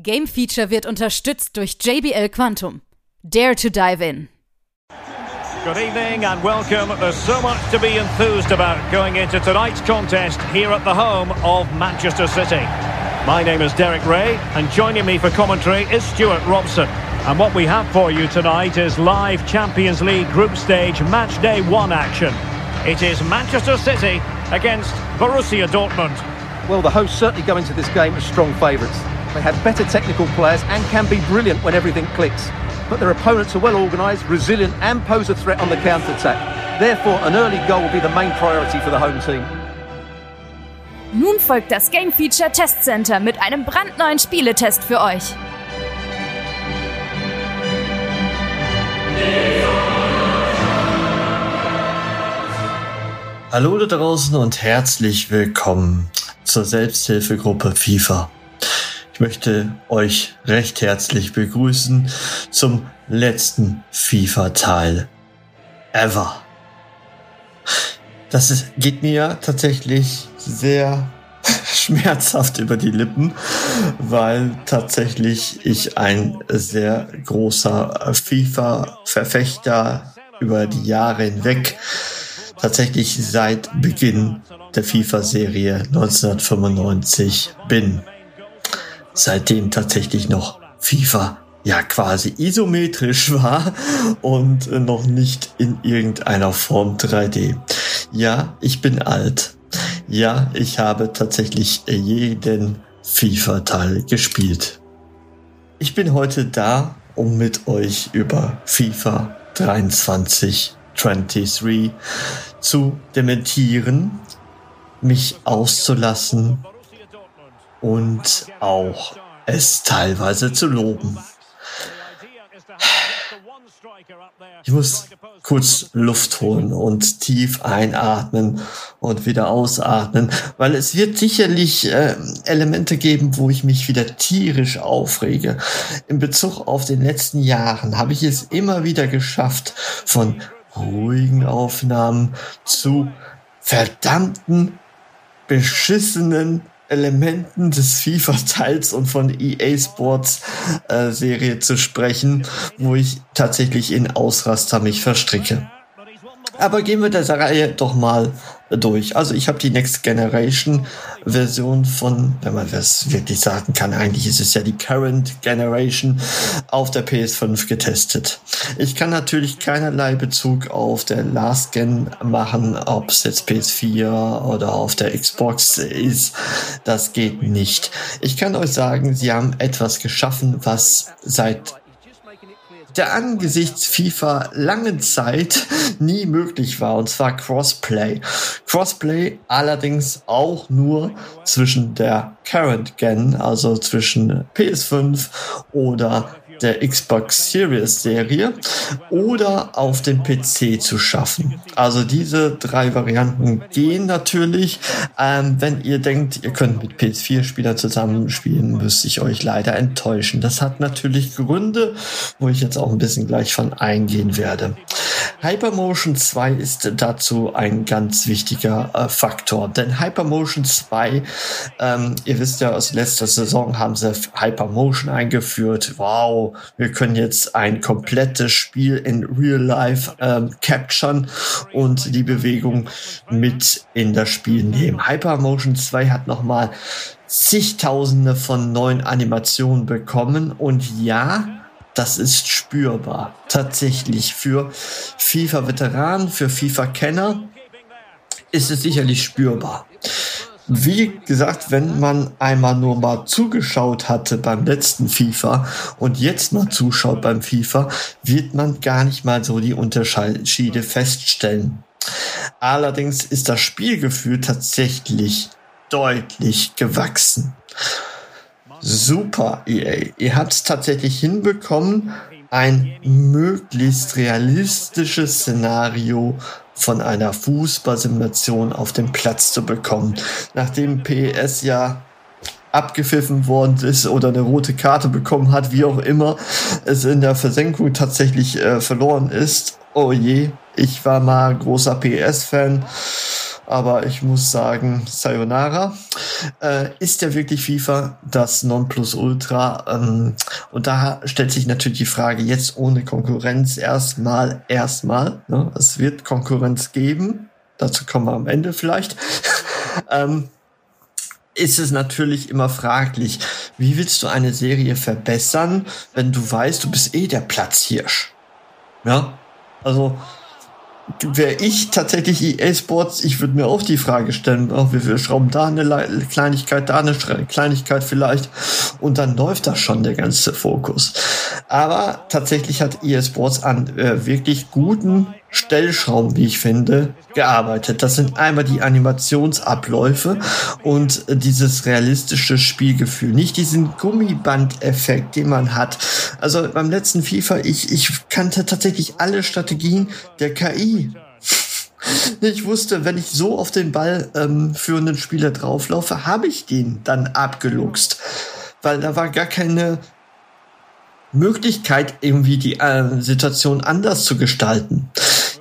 Game Feature wird unterstützt durch JBL Quantum. Dare to dive in. Good evening and welcome. There's so much to be enthused about going into tonight's contest here at the home of Manchester City. My name is Derek Ray and joining me for commentary is Stuart Robson. And what we have for you tonight is live Champions League group stage match day one action. It is Manchester City against Borussia Dortmund. Well, the hosts certainly go into this game as strong favourites. They have better technical players and can be brilliant when everything clicks. But their opponents are well organised, resilient and pose a threat on the counter-attack. Therefore, an early goal will be the main priority for the home team. Nun folgt das Game Feature Test Center mit einem brandneuen Spieletest für euch. Hallo da draußen und herzlich willkommen zur Selbsthilfegruppe FIFA. Ich möchte euch recht herzlich begrüßen zum letzten FIFA-Teil ever. Das ist, geht mir tatsächlich sehr schmerzhaft über die Lippen, weil tatsächlich ich ein sehr großer FIFA-Verfechter über die Jahre hinweg tatsächlich seit Beginn der FIFA-Serie 1995 bin. Seitdem tatsächlich noch FIFA ja quasi isometrisch war und noch nicht in irgendeiner Form 3D. Ja, ich bin alt. Ja, ich habe tatsächlich jeden FIFA-Teil gespielt. Ich bin heute da, um mit euch über FIFA 23 23 zu dementieren, mich auszulassen und auch es teilweise zu loben. Ich muss kurz Luft holen und tief einatmen und wieder ausatmen, weil es wird sicherlich äh, Elemente geben, wo ich mich wieder tierisch aufrege. In Bezug auf den letzten Jahren habe ich es immer wieder geschafft, von ruhigen Aufnahmen zu verdammten, beschissenen Elementen des FIFA-Teils und von EA Sports äh, Serie zu sprechen, wo ich tatsächlich in Ausraster mich verstricke. Aber gehen wir der Reihe doch mal durch. Also ich habe die Next Generation Version von, wenn man das wirklich sagen kann, eigentlich ist es ja die Current Generation auf der PS5 getestet. Ich kann natürlich keinerlei Bezug auf der Last Gen machen, ob es jetzt PS4 oder auf der Xbox ist. Das geht nicht. Ich kann euch sagen, sie haben etwas geschaffen, was seit der angesichts FIFA langen Zeit nie möglich war, und zwar Crossplay. Crossplay allerdings auch nur zwischen der Current Gen, also zwischen PS5 oder der Xbox Series Serie oder auf dem PC zu schaffen. Also diese drei Varianten gehen natürlich. Ähm, wenn ihr denkt, ihr könnt mit PS4-Spielern zusammenspielen, müsste ich euch leider enttäuschen. Das hat natürlich Gründe, wo ich jetzt auch ein bisschen gleich von eingehen werde. Hypermotion 2 ist dazu ein ganz wichtiger äh, Faktor, denn Hypermotion 2, ähm, ihr wisst ja, aus letzter Saison haben sie Hypermotion eingeführt. Wow, wir können jetzt ein komplettes Spiel in Real Life ähm, capturen und die Bewegung mit in das Spiel nehmen. Hypermotion 2 hat nochmal zigtausende von neuen Animationen bekommen und ja, das ist spürbar. Tatsächlich für FIFA-Veteranen, für FIFA-Kenner ist es sicherlich spürbar. Wie gesagt, wenn man einmal nur mal zugeschaut hatte beim letzten FIFA und jetzt mal zuschaut beim FIFA, wird man gar nicht mal so die Unterschiede feststellen. Allerdings ist das Spielgefühl tatsächlich deutlich gewachsen. Super, EA. Ihr habt es tatsächlich hinbekommen, ein möglichst realistisches Szenario von einer Fußballsimulation auf den Platz zu bekommen. Nachdem PS ja abgepfiffen worden ist oder eine rote Karte bekommen hat, wie auch immer es in der Versenkung tatsächlich äh, verloren ist. Oh je, ich war mal großer PS-Fan aber ich muss sagen, Sayonara. Äh, ist ja wirklich FIFA das Nonplusultra? Ähm, und da stellt sich natürlich die Frage, jetzt ohne Konkurrenz erstmal, erstmal. Ne? Es wird Konkurrenz geben. Dazu kommen wir am Ende vielleicht. ähm, ist es natürlich immer fraglich, wie willst du eine Serie verbessern, wenn du weißt, du bist eh der Platzhirsch? Ja, also wäre ich tatsächlich EA Sports, ich würde mir auch die Frage stellen, oh, wir schrauben da eine Kleinigkeit, da eine Kleinigkeit vielleicht und dann läuft da schon der ganze Fokus. Aber tatsächlich hat EA Sports an äh, wirklich guten Stellschrauben, wie ich finde, gearbeitet. Das sind einmal die Animationsabläufe und dieses realistische Spielgefühl. Nicht diesen Gummiband-Effekt, den man hat. Also beim letzten FIFA, ich, ich kannte tatsächlich alle Strategien der KI. Ich wusste, wenn ich so auf den Ball ähm, führenden Spieler drauflaufe, habe ich den dann abgeluchst. Weil da war gar keine Möglichkeit, irgendwie die äh, Situation anders zu gestalten.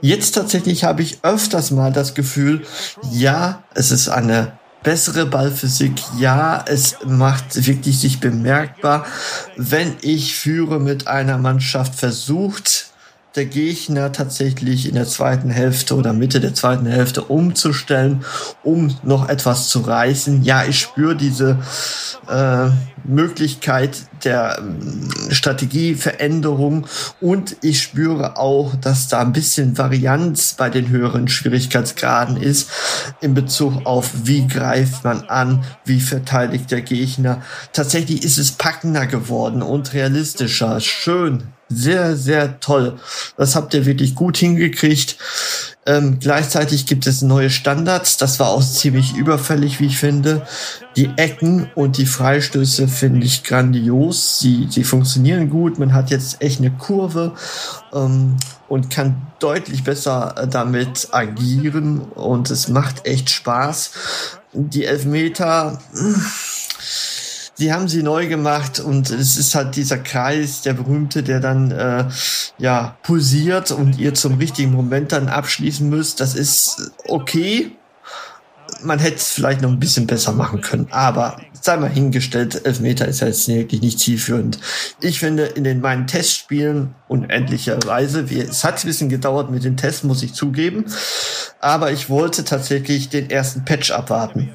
Jetzt tatsächlich habe ich öfters mal das Gefühl, ja, es ist eine bessere Ballphysik. Ja, es macht wirklich sich bemerkbar, wenn ich führe mit einer Mannschaft versucht, der Gegner tatsächlich in der zweiten Hälfte oder Mitte der zweiten Hälfte umzustellen, um noch etwas zu reißen. Ja, ich spüre diese äh, Möglichkeit der äh, Strategieveränderung und ich spüre auch, dass da ein bisschen Varianz bei den höheren Schwierigkeitsgraden ist in Bezug auf wie greift man an, wie verteidigt der Gegner. Tatsächlich ist es packender geworden und realistischer. Schön, sehr, sehr toll. Das habt ihr wirklich gut hingekriegt. Ähm, gleichzeitig gibt es neue Standards. Das war auch ziemlich überfällig, wie ich finde. Die Ecken und die Freistöße finde ich grandios. Sie, sie funktionieren gut. Man hat jetzt echt eine Kurve ähm, und kann deutlich besser äh, damit agieren. Und es macht echt Spaß. Die Elfmeter. Mh, sie haben sie neu gemacht und es ist halt dieser Kreis, der berühmte, der dann äh, ja pulsiert und ihr zum richtigen Moment dann abschließen müsst. Das ist okay. Man hätte es vielleicht noch ein bisschen besser machen können, aber sei mal hingestellt, Elfmeter ist ja jetzt wirklich nicht zielführend. Ich finde, in den meinen Testspielen unendlicherweise, wie, es hat ein bisschen gedauert mit den Tests, muss ich zugeben, aber ich wollte tatsächlich den ersten Patch abwarten.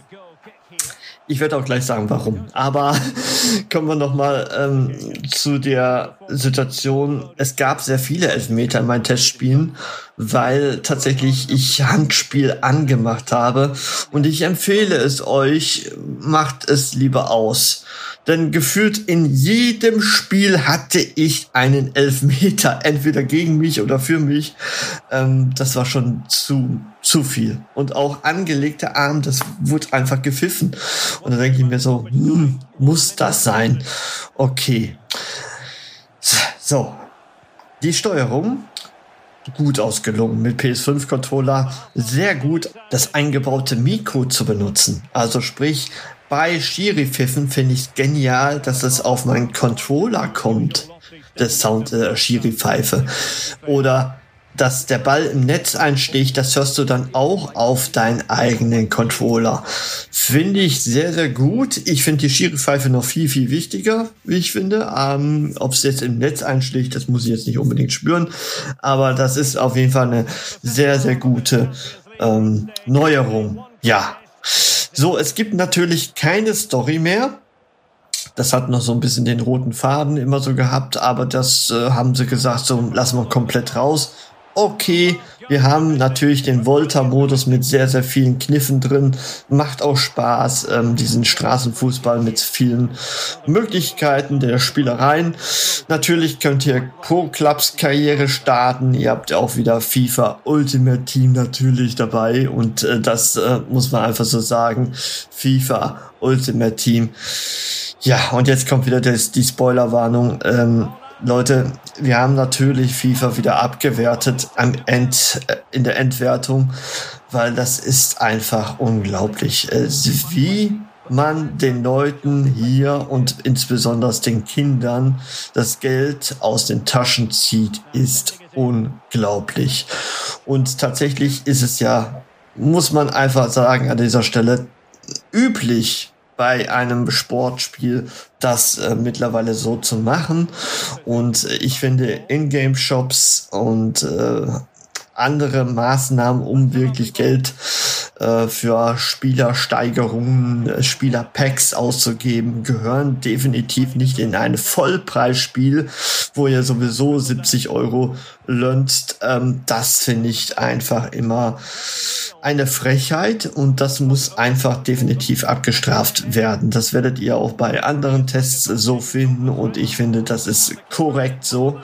Ich werde auch gleich sagen, warum. Aber kommen wir nochmal ähm, zu der Situation. Es gab sehr viele Elfmeter in meinen Testspielen, weil tatsächlich ich Handspiel angemacht habe. Und ich empfehle es euch, macht es lieber aus. Denn gefühlt in jedem Spiel hatte ich einen Elfmeter, entweder gegen mich oder für mich. Ähm, das war schon zu, zu viel. Und auch angelegter Arm, das wurde einfach gepfiffen. Und da denke ich mir so, hm, muss das sein? Okay. So. Die Steuerung gut ausgelungen mit PS5-Controller. Sehr gut das eingebaute Mikro zu benutzen. Also sprich, bei Schiri-Pfiffen finde ich genial, dass es auf meinen Controller kommt, der Sound der Schiri-Pfeife. Oder dass der Ball im Netz einsticht, das hörst du dann auch auf deinen eigenen Controller. Finde ich sehr, sehr gut. Ich finde die Schiri-Pfeife noch viel, viel wichtiger, wie ich finde. Ähm, Ob es jetzt im Netz einsticht, das muss ich jetzt nicht unbedingt spüren. Aber das ist auf jeden Fall eine sehr, sehr gute ähm, Neuerung. Ja, so, es gibt natürlich keine Story mehr. Das hat noch so ein bisschen den roten Faden immer so gehabt, aber das äh, haben sie gesagt, so lassen wir komplett raus. Okay, wir haben natürlich den Volta-Modus mit sehr, sehr vielen Kniffen drin. Macht auch Spaß, ähm, diesen Straßenfußball mit vielen Möglichkeiten der Spielereien. Natürlich könnt ihr Pro-Clubs Karriere starten. Ihr habt auch wieder FIFA Ultimate Team natürlich dabei. Und äh, das äh, muss man einfach so sagen. FIFA Ultimate Team. Ja, und jetzt kommt wieder das, die Spoilerwarnung. Ähm, Leute, wir haben natürlich FIFA wieder abgewertet am End, äh, in der Endwertung, weil das ist einfach unglaublich, wie man den Leuten hier und insbesondere den Kindern das Geld aus den Taschen zieht, ist unglaublich. Und tatsächlich ist es ja muss man einfach sagen an dieser Stelle, üblich bei einem Sportspiel das äh, mittlerweile so zu machen. Und ich finde, Ingame-Shops und äh, andere Maßnahmen, um wirklich Geld äh, für Spielersteigerungen, äh, Spielerpacks auszugeben, gehören definitiv nicht in ein Vollpreisspiel, wo ihr sowieso 70 Euro lönnt. Ähm, das finde ich einfach immer eine Frechheit und das muss einfach definitiv abgestraft werden. Das werdet ihr auch bei anderen Tests so finden und ich finde, das ist korrekt so.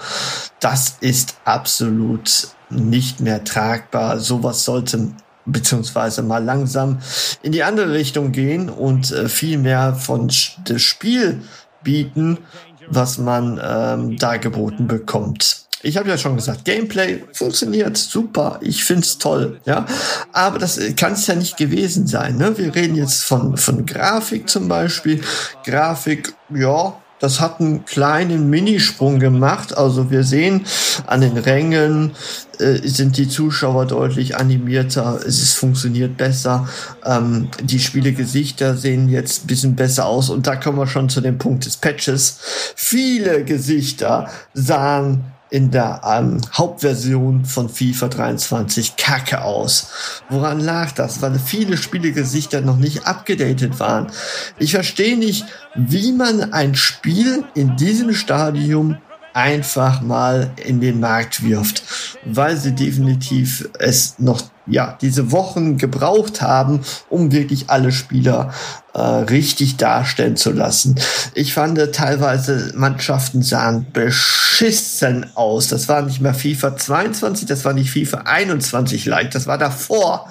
Das ist absolut nicht mehr tragbar. Sowas sollte beziehungsweise mal langsam in die andere Richtung gehen und äh, viel mehr von das Spiel bieten, was man ähm, da geboten bekommt. Ich habe ja schon gesagt, Gameplay funktioniert super, ich find's toll, ja. Aber das kann es ja nicht gewesen sein. Ne? Wir reden jetzt von, von Grafik zum Beispiel. Grafik, ja, das hat einen kleinen Minisprung gemacht. Also wir sehen an den Rängen äh, sind die Zuschauer deutlich animierter. Es funktioniert besser. Ähm, die Spielegesichter sehen jetzt ein bisschen besser aus. Und da kommen wir schon zu dem Punkt des Patches. Viele Gesichter sahen in der ähm, Hauptversion von FIFA 23 kacke aus. Woran lag das? Weil viele Spielegesichter noch nicht abgedatet waren. Ich verstehe nicht, wie man ein Spiel in diesem Stadium einfach mal in den Markt wirft, weil sie definitiv es noch ja diese Wochen gebraucht haben, um wirklich alle Spieler äh, richtig darstellen zu lassen. Ich fand teilweise Mannschaften sahen beschissen aus. Das war nicht mehr FIFA 22, das war nicht FIFA 21 leicht, das war davor,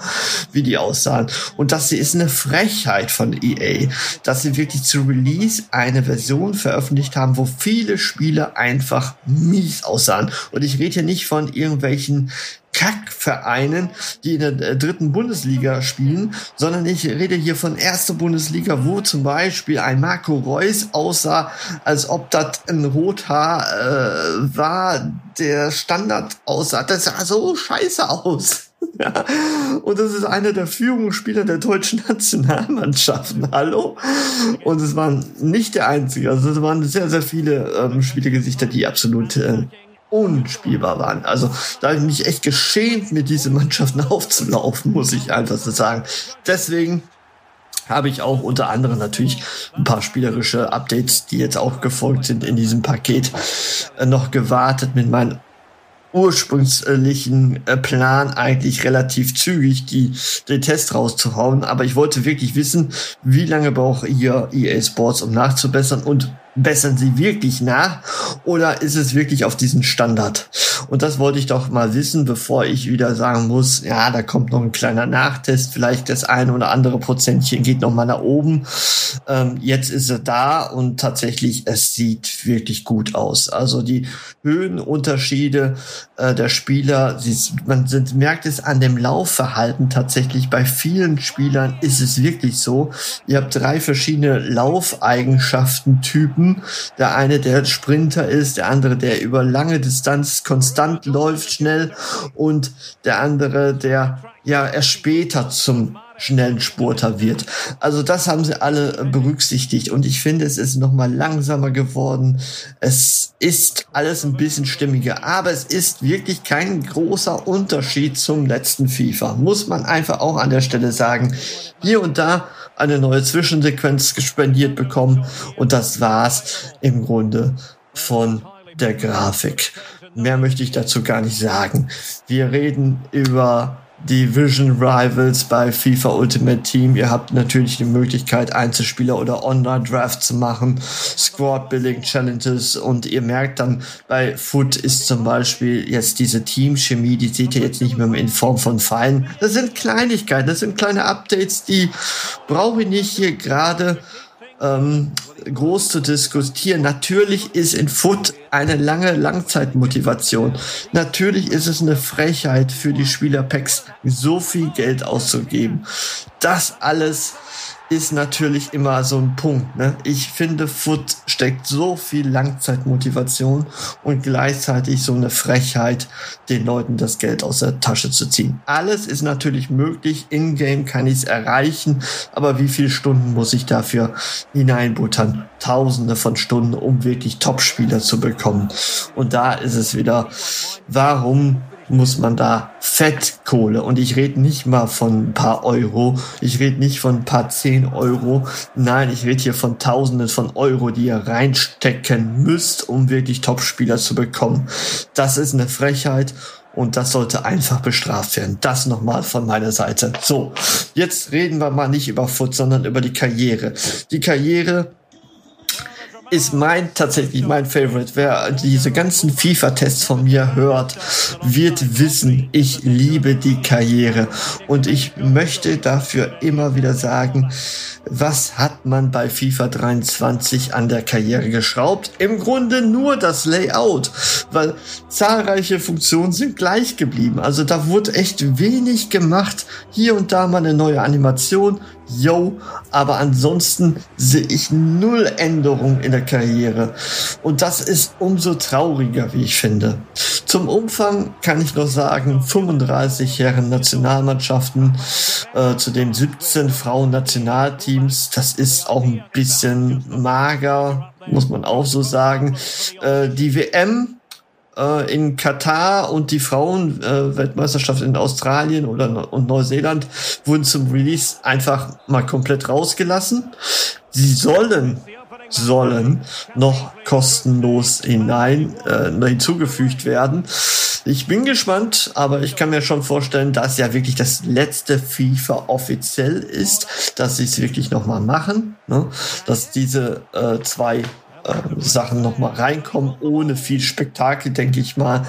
wie die aussahen. Und das ist eine Frechheit von EA, dass sie wirklich zu Release eine Version veröffentlicht haben, wo viele Spiele einfach mies aussahen. Und ich rede hier nicht von irgendwelchen Kackvereinen, die in der äh, dritten Bundesliga spielen, sondern ich rede hier von erster Bundesliga, wo zum Beispiel ein Marco Reus aussah, als ob das ein Rothaar äh, war, der Standard aussah. Das sah so scheiße aus. Ja. Und das ist einer der Führungsspieler der deutschen Nationalmannschaften. Hallo? Und es waren nicht der einzige. Also es waren sehr, sehr viele ähm, Spielergesichter, die absolut äh, unspielbar waren. Also da habe ich mich echt geschämt, mit diesen Mannschaften aufzulaufen, muss ich einfach so sagen. Deswegen habe ich auch unter anderem natürlich ein paar spielerische Updates, die jetzt auch gefolgt sind in diesem Paket, äh, noch gewartet mit meinen ursprünglichen äh, Plan eigentlich relativ zügig die, den Test rauszuhauen. Aber ich wollte wirklich wissen, wie lange braucht ihr EA Sports, um nachzubessern und bessern sie wirklich nach oder ist es wirklich auf diesen Standard? Und das wollte ich doch mal wissen, bevor ich wieder sagen muss, ja, da kommt noch ein kleiner Nachtest, vielleicht das eine oder andere Prozentchen geht noch mal nach oben. Ähm, jetzt ist er da und tatsächlich, es sieht wirklich gut aus. Also die Höhenunterschiede äh, der Spieler, sie, man sind, merkt es an dem Laufverhalten tatsächlich. Bei vielen Spielern ist es wirklich so. Ihr habt drei verschiedene Laufeigenschaften, Typen. Der eine, der Sprinter ist, der andere, der über lange Distanz konstant läuft, schnell und der andere, der ja erst später zum schnellen Spurter wird. Also das haben sie alle berücksichtigt und ich finde, es ist nochmal langsamer geworden. Es ist alles ein bisschen stimmiger, aber es ist wirklich kein großer Unterschied zum letzten FIFA. Muss man einfach auch an der Stelle sagen. Hier und da eine neue Zwischensequenz gespendiert bekommen und das war's im Grunde von der Grafik. Mehr möchte ich dazu gar nicht sagen. Wir reden über Division Rivals bei FIFA Ultimate Team. Ihr habt natürlich die Möglichkeit, Einzelspieler oder Online-Draft zu machen, Squad-Building Challenges und ihr merkt dann, bei Foot ist zum Beispiel jetzt diese Teamchemie, die seht ihr jetzt nicht mehr in Form von Pfeilen. Das sind Kleinigkeiten, das sind kleine Updates, die brauche ich nicht hier gerade ähm, groß zu diskutieren. Natürlich ist in Foot eine lange Langzeitmotivation. Natürlich ist es eine Frechheit für die Spielerpacks, so viel Geld auszugeben. Das alles ist natürlich immer so ein Punkt. Ne? Ich finde, Foot steckt so viel Langzeitmotivation und gleichzeitig so eine Frechheit, den Leuten das Geld aus der Tasche zu ziehen. Alles ist natürlich möglich. In-game kann ich es erreichen, aber wie viele Stunden muss ich dafür hineinbuttern? Tausende von Stunden, um wirklich Top-Spieler zu bekommen. Und da ist es wieder, warum muss man da Fettkohle. Und ich rede nicht mal von ein paar Euro. Ich rede nicht von ein paar zehn Euro. Nein, ich rede hier von Tausenden von Euro, die ihr reinstecken müsst, um wirklich Topspieler zu bekommen. Das ist eine Frechheit. Und das sollte einfach bestraft werden. Das nochmal von meiner Seite. So, jetzt reden wir mal nicht über Foot, sondern über die Karriere. Die Karriere ist mein tatsächlich mein Favorite. Wer diese ganzen FIFA-Tests von mir hört, wird wissen, ich liebe die Karriere und ich möchte dafür immer wieder sagen, was hat man bei FIFA 23 an der Karriere geschraubt? Im Grunde nur das Layout, weil zahlreiche Funktionen sind gleich geblieben. Also da wurde echt wenig gemacht. Hier und da mal eine neue Animation, yo, aber ansonsten sehe ich null Änderung in der Karriere. Und das ist umso trauriger, wie ich finde. Zum Umfang kann ich nur sagen, 35 Herren Nationalmannschaften, äh, zudem 17 Frauen Nationalteams. Das ist auch ein bisschen mager, muss man auch so sagen. Äh, die WM äh, in Katar und die Frauen-Weltmeisterschaft äh, in Australien oder und Neuseeland wurden zum Release einfach mal komplett rausgelassen. Sie sollen sollen noch kostenlos hinein äh, hinzugefügt werden. Ich bin gespannt, aber ich kann mir schon vorstellen, dass ja wirklich das letzte FIFA offiziell ist, dass sie es wirklich noch mal machen, ne? dass diese äh, zwei äh, Sachen noch mal reinkommen, ohne viel Spektakel, denke ich mal.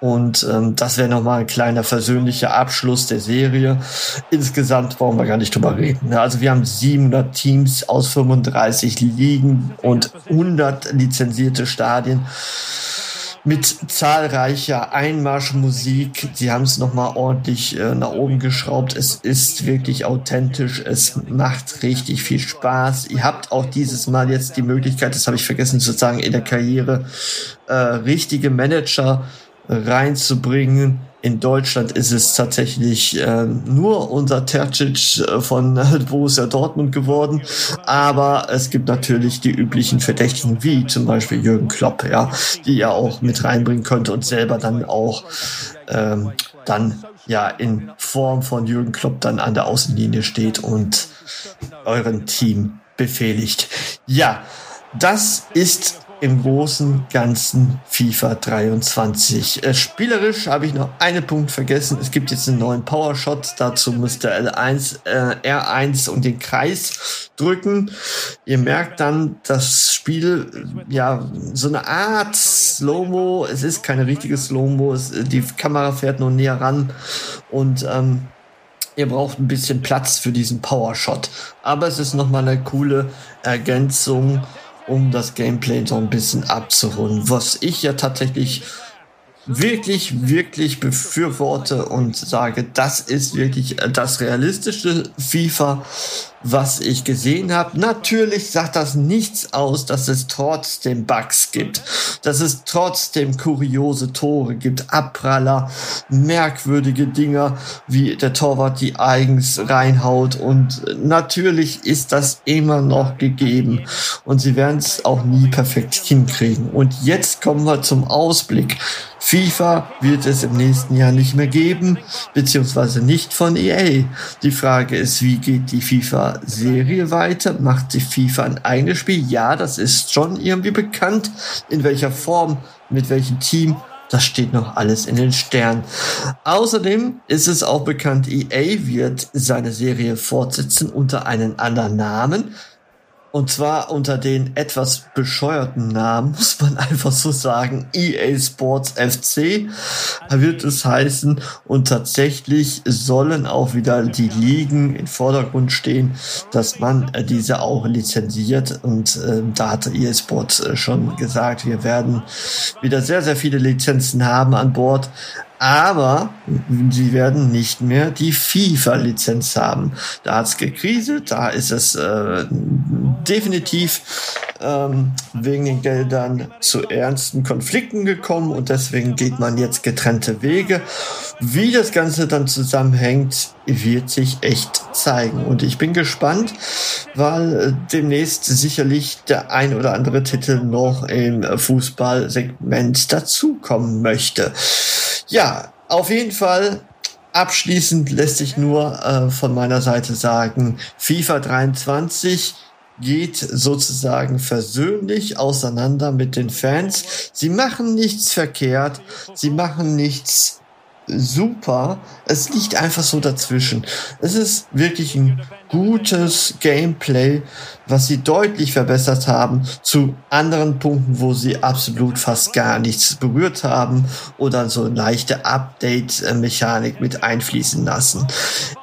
Und ähm, das wäre noch mal ein kleiner versöhnlicher Abschluss der Serie. Insgesamt brauchen wir gar nicht drüber reden. Also wir haben 700 Teams aus 35 Ligen und 100 lizenzierte Stadien mit zahlreicher Einmarschmusik. Sie haben es nochmal ordentlich äh, nach oben geschraubt. Es ist wirklich authentisch. Es macht richtig viel Spaß. Ihr habt auch dieses Mal jetzt die Möglichkeit, das habe ich vergessen zu sagen, in der Karriere äh, richtige Manager reinzubringen in Deutschland ist es tatsächlich äh, nur unser Tercic äh, von Borussia Dortmund geworden. Aber es gibt natürlich die üblichen Verdächtigen, wie zum Beispiel Jürgen Klopp, ja, die ihr auch mit reinbringen könnt und selber dann auch ähm, dann ja in Form von Jürgen Klopp dann an der Außenlinie steht und euren Team befehligt. Ja, das ist im großen ganzen FIFA 23. Äh, spielerisch habe ich noch einen Punkt vergessen. Es gibt jetzt einen neuen Powershot. Dazu müsst ihr L1, äh, R1 und den Kreis drücken. Ihr merkt dann, das Spiel, ja, so eine Art Slow-Mo. Es ist keine richtige Slow-Mo. Die Kamera fährt nur näher ran und ähm, ihr braucht ein bisschen Platz für diesen Powershot. Aber es ist nochmal eine coole Ergänzung um das Gameplay so ein bisschen abzurunden, was ich ja tatsächlich wirklich, wirklich befürworte und sage, das ist wirklich das realistische FIFA, was ich gesehen habe. Natürlich sagt das nichts aus, dass es trotzdem Bugs gibt, dass es trotzdem kuriose Tore gibt, Abpraller, merkwürdige Dinger, wie der Torwart die eigens reinhaut und natürlich ist das immer noch gegeben und sie werden es auch nie perfekt hinkriegen. Und jetzt kommen wir zum Ausblick. FIFA wird es im nächsten Jahr nicht mehr geben, beziehungsweise nicht von EA. Die Frage ist, wie geht die FIFA-Serie weiter? Macht die FIFA ein eigenes Spiel? Ja, das ist schon irgendwie bekannt. In welcher Form, mit welchem Team? Das steht noch alles in den Sternen. Außerdem ist es auch bekannt, EA wird seine Serie fortsetzen unter einem anderen Namen. Und zwar unter den etwas bescheuerten Namen, muss man einfach so sagen, EA Sports FC wird es heißen. Und tatsächlich sollen auch wieder die Ligen im Vordergrund stehen, dass man äh, diese auch lizenziert. Und äh, da hatte EA Sports äh, schon gesagt, wir werden wieder sehr, sehr viele Lizenzen haben an Bord. aber sie werden nicht mehr die FIFA-Lizenz haben. Da hat's gekriselt, da ist es äh, definitiv ähm, wegen den Geldern zu ernsten Konflikten gekommen und deswegen geht man jetzt getrennte Wege. Wie das Ganze dann zusammenhängt, wird sich echt zeigen. Und ich bin gespannt, weil äh, demnächst sicherlich der ein oder andere Titel noch im Fußballsegment dazukommen möchte. Ja, auf jeden Fall abschließend lässt sich nur äh, von meiner Seite sagen, FIFA 23 geht sozusagen versöhnlich auseinander mit den Fans. Sie machen nichts verkehrt, sie machen nichts super. Es liegt einfach so dazwischen. Es ist wirklich ein gutes Gameplay, was sie deutlich verbessert haben zu anderen Punkten, wo sie absolut fast gar nichts berührt haben oder so leichte Update-Mechanik mit einfließen lassen.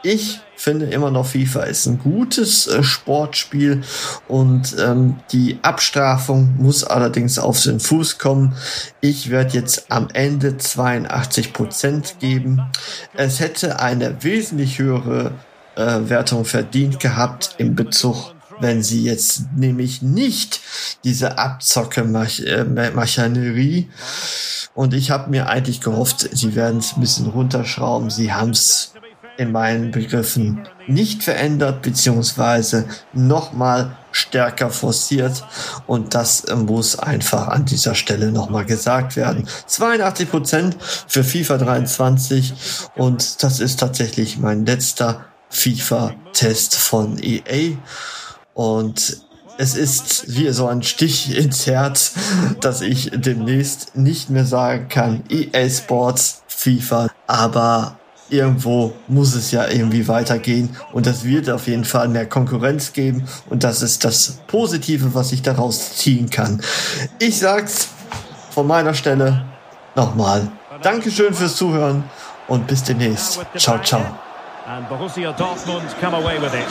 Ich finde immer noch FIFA ist ein gutes äh, Sportspiel und ähm, die Abstrafung muss allerdings auf den Fuß kommen. Ich werde jetzt am Ende 82 Prozent geben. Es hätte eine wesentlich höhere äh, Wertung verdient gehabt im Bezug wenn sie jetzt nämlich nicht diese Abzocke-Maschinerie und ich habe mir eigentlich gehofft, sie werden es ein bisschen runterschrauben. Sie haben es in meinen Begriffen nicht verändert beziehungsweise nochmal stärker forciert. Und das muss einfach an dieser Stelle nochmal gesagt werden. 82 Prozent für FIFA 23 und das ist tatsächlich mein letzter FIFA-Test von EA und es ist wie so ein Stich ins Herz, dass ich demnächst nicht mehr sagen kann EA Sports FIFA, aber irgendwo muss es ja irgendwie weitergehen und das wird auf jeden Fall mehr Konkurrenz geben und das ist das Positive, was ich daraus ziehen kann. Ich sag's von meiner Stelle nochmal. Dankeschön fürs Zuhören und bis demnächst. Ciao, ciao. And Borussia Dortmund come away with it.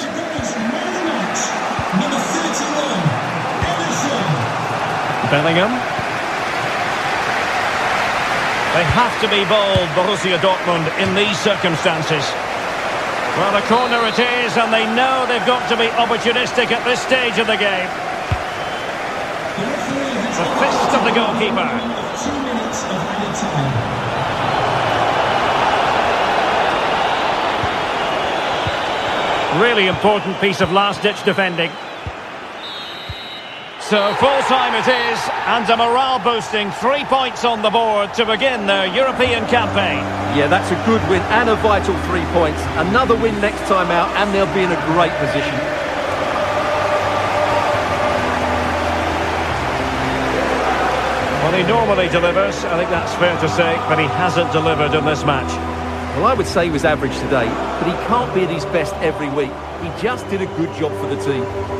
Bellingham. They have to be bold, Borussia Dortmund, in these circumstances. Well, a corner it is, and they know they've got to be opportunistic at this stage of the game. The fist of the goalkeeper. Really important piece of last-ditch defending. So full time it is, and a morale boosting three points on the board to begin their European campaign. Yeah, that's a good win and a vital three points. Another win next time out, and they'll be in a great position. Well, he normally delivers, I think that's fair to say, but he hasn't delivered in this match. Well, I would say he was average today, but he can't be at his best every week. He just did a good job for the team.